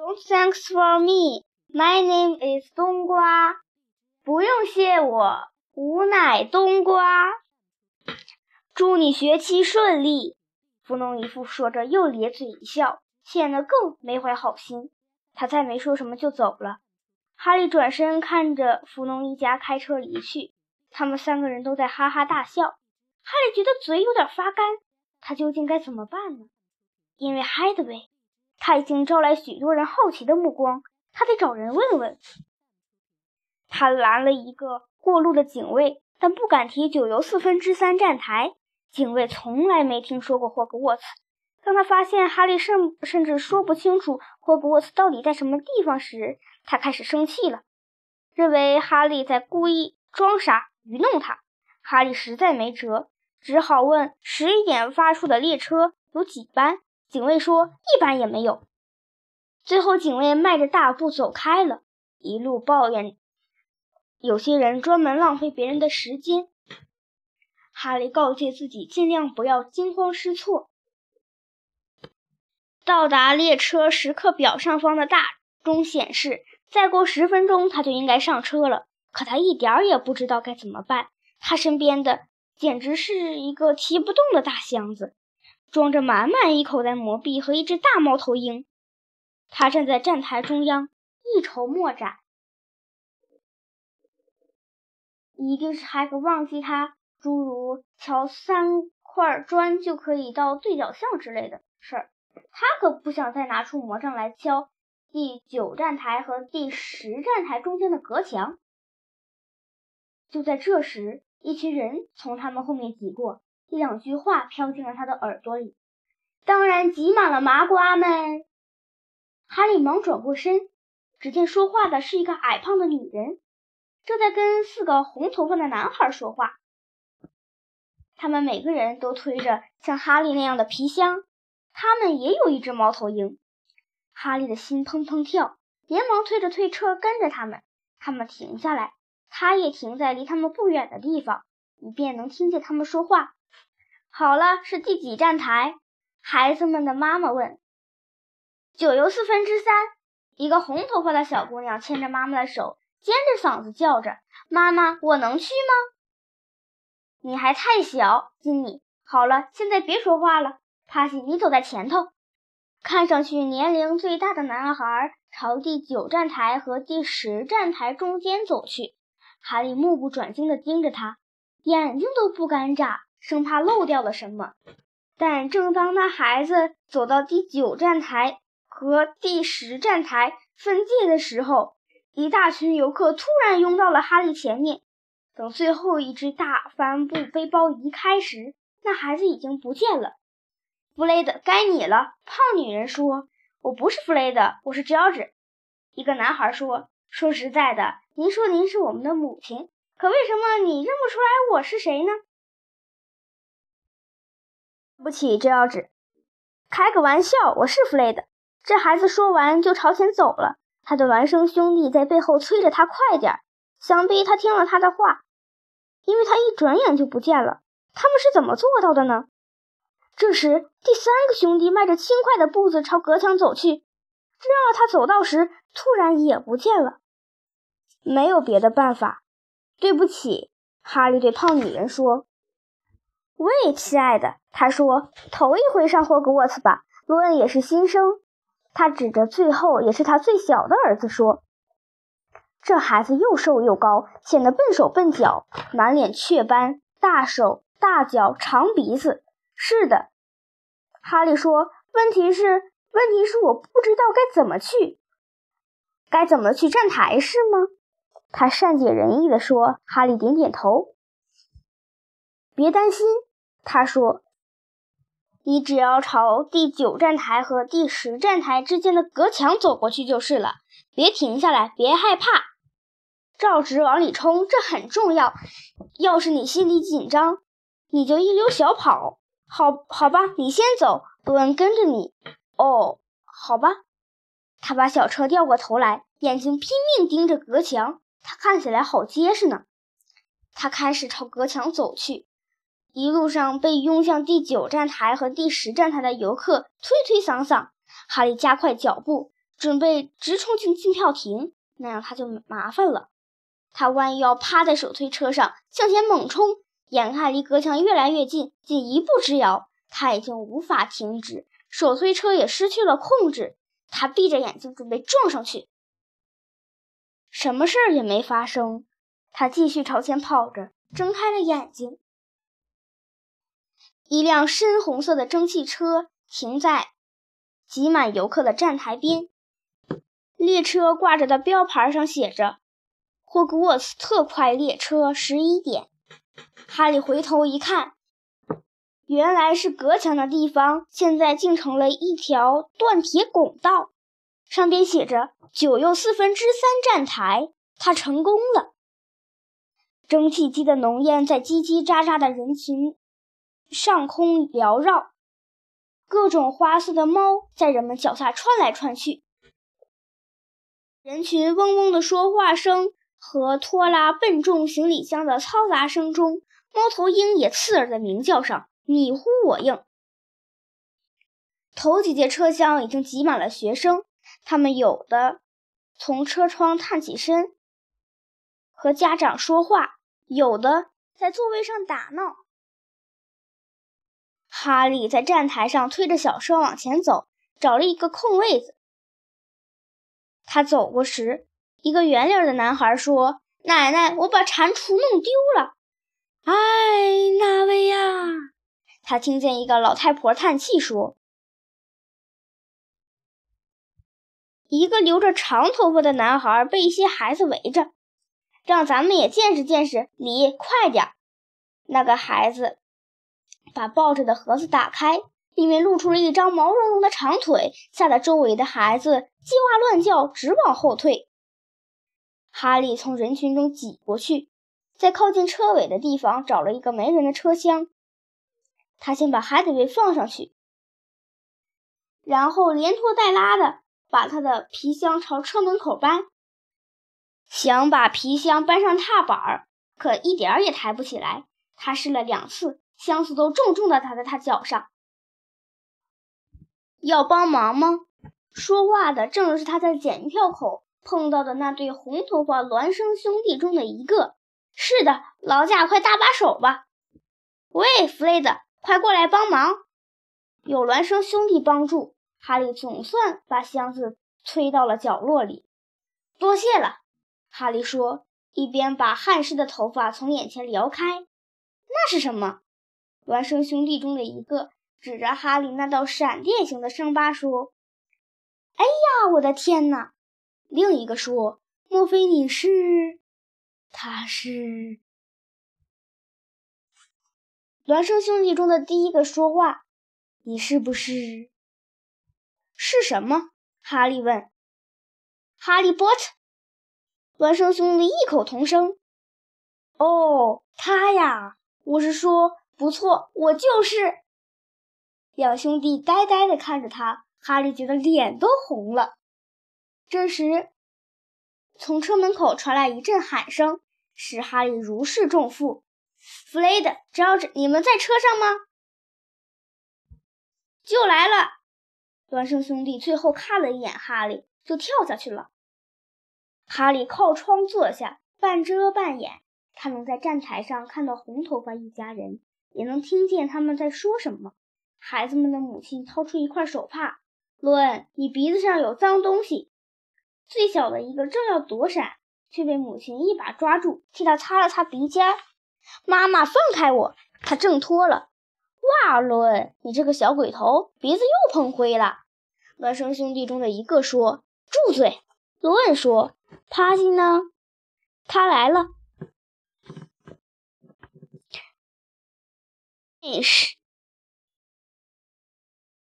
Don't thanks for me. My name is 冬瓜。不用谢我，吾乃冬瓜。祝你学期顺利。弗农姨父说着，又咧嘴一笑，显得更没怀好心。他再没说什么，就走了。哈利转身看着弗农一家开车离去，他们三个人都在哈哈大笑。哈利觉得嘴有点发干，他究竟该怎么办呢？因为海德威，他已经招来许多人好奇的目光，他得找人问问。他拦了一个过路的警卫，但不敢提九又四分之三站台。警卫从来没听说过霍格沃茨。当他发现哈利甚甚至说不清楚霍格沃茨到底在什么地方时，他开始生气了，认为哈利在故意装傻愚弄他。哈利实在没辙，只好问十一点发出的列车有几班。警卫说一班也没有。最后，警卫迈着大步走开了，一路抱怨。有些人专门浪费别人的时间。哈利告诫自己尽量不要惊慌失措。到达列车时刻表上方的大钟显示，再过十分钟他就应该上车了。可他一点儿也不知道该怎么办。他身边的简直是一个提不动的大箱子，装着满满一口袋魔币和一只大猫头鹰。他站在站台中央，一筹莫展。一定是海格忘记他诸如敲三块砖就可以到对角巷之类的事儿。他可不想再拿出魔杖来敲第九站台和第十站台中间的隔墙。就在这时，一群人从他们后面挤过，一两句话飘进了他的耳朵里。当然，挤满了麻瓜们。哈利忙转过身，只见说话的是一个矮胖的女人。正在跟四个红头发的男孩说话，他们每个人都推着像哈利那样的皮箱，他们也有一只猫头鹰。哈利的心砰砰跳，连忙推着推车跟着他们。他们停下来，他也停在离他们不远的地方，以便能听见他们说话。好了，是第几站台？孩子们的妈妈问。九又四分之三。一个红头发的小姑娘牵着妈妈的手。尖着嗓子叫着：“妈妈，我能去吗？”你还太小，金妮。好了，现在别说话了。帕西，你走在前头。看上去年龄最大的男孩朝第九站台和第十站台中间走去。哈利目不转睛地盯着他，眼睛都不敢眨，生怕漏掉了什么。但正当那孩子走到第九站台和第十站台分界的时候，一大群游客突然拥到了哈利前面。等最后一只大帆布背包移开时，那孩子已经不见了。弗雷德，该你了。胖女人说：“我不是弗雷德，我是乔治。”一个男孩说：“说实在的，您说您是我们的母亲，可为什么你认不出来我是谁呢？”不起，这要纸，开个玩笑，我是弗雷德。这孩子说完就朝前走了。他的孪生兄弟在背后催着他快点儿，想必他听了他的话，因为他一转眼就不见了。他们是怎么做到的呢？这时，第三个兄弟迈着轻快的步子朝隔墙走去，正要他走到时，突然也不见了。没有别的办法，对不起，哈利对胖女人说。“喂，亲爱的。”他说，“头一回上霍格沃茨吧？罗恩也是新生。”他指着最后也是他最小的儿子说：“这孩子又瘦又高，显得笨手笨脚，满脸雀斑，大手大脚，长鼻子。”是的，哈利说：“问题是，问题是我不知道该怎么去，该怎么去站台是吗？”他善解人意地说。哈利点点头。别担心，他说。你只要朝第九站台和第十站台之间的隔墙走过去就是了，别停下来，别害怕，照直往里冲，这很重要。要是你心里紧张，你就一溜小跑。好，好吧，你先走，罗恩跟着你。哦，好吧。他把小车调过头来，眼睛拼命盯着隔墙，它看起来好结实呢。他开始朝隔墙走去。一路上被拥向第九站台和第十站台的游客推推搡搡，哈利加快脚步，准备直冲进进票亭，那样他就麻烦了。他弯腰趴在手推车上向前猛冲，眼看离隔墙越来越近，仅一步之遥，他已经无法停止，手推车也失去了控制。他闭着眼睛准备撞上去，什么事儿也没发生。他继续朝前跑着，睁开了眼睛。一辆深红色的蒸汽车停在挤满游客的站台边，列车挂着的标牌上写着“霍格沃茨特快列车十一点”。哈利回头一看，原来是隔墙的地方，现在竟成了一条断铁拱道，上边写着“九又四分之三站台”。他成功了。蒸汽机的浓烟在叽叽喳喳的人群上空缭绕，各种花色的猫在人们脚下窜来窜去。人群嗡嗡的说话声和拖拉笨重行李箱的嘈杂声中，猫头鹰也刺耳的鸣叫上，你呼我应。头几节车厢已经挤满了学生，他们有的从车窗探起身，和家长说话。有的在座位上打闹。哈利在站台上推着小车往前走，找了一个空位子。他走过时，一个圆脸的男孩说：“奶奶，我把蟾蜍弄丢了。”“哎，哪位呀？”他听见一个老太婆叹气说：“一个留着长头发的男孩被一些孩子围着。”让咱们也见识见识，李，快点！那个孩子把抱着的盒子打开，里面露出了一张毛茸茸的长腿，吓得周围的孩子叽哇乱叫，直往后退。哈利从人群中挤过去，在靠近车尾的地方找了一个没人的车厢。他先把海德贝放上去，然后连拖带拉的把他的皮箱朝车门口搬。想把皮箱搬上踏板儿，可一点儿也抬不起来。他试了两次，箱子都重重地打在他脚上。要帮忙吗？说话的正是他在检票口碰到的那对红头发孪生兄弟中的一个。是的，劳驾，快搭把手吧！喂，弗雷德，快过来帮忙！有孪生兄弟帮助，哈利总算把箱子推到了角落里。多谢了。哈利说，一边把汗湿的头发从眼前撩开。那是什么？孪生兄弟中的一个指着哈利那道闪电形的伤疤说：“哎呀，我的天哪！”另一个说：“莫非你是？他是？”孪生兄弟中的第一个说话：“你是不是？是什么？”哈利问。“哈利波特。”孪生兄弟异口同声：“哦，他呀！我是说，不错，我就是。”两兄弟呆呆地看着他，哈利觉得脸都红了。这时，从车门口传来一阵喊声，使哈利如释重负。弗雷德、乔治，你们在车上吗？就来了。孪生兄弟最后看了一眼哈利，就跳下去了。哈利靠窗坐下，半遮半掩。他能在站台上看到红头发一家人，也能听见他们在说什么。孩子们的母亲掏出一块手帕：“罗恩，你鼻子上有脏东西。”最小的一个正要躲闪，却被母亲一把抓住，替他擦了擦鼻尖。“妈妈，放开我！”他挣脱了。“哇，罗恩，你这个小鬼头，鼻子又碰灰了。”孪生兄弟中的一个说。“住嘴！”罗恩说。帕西呢？他来了。你是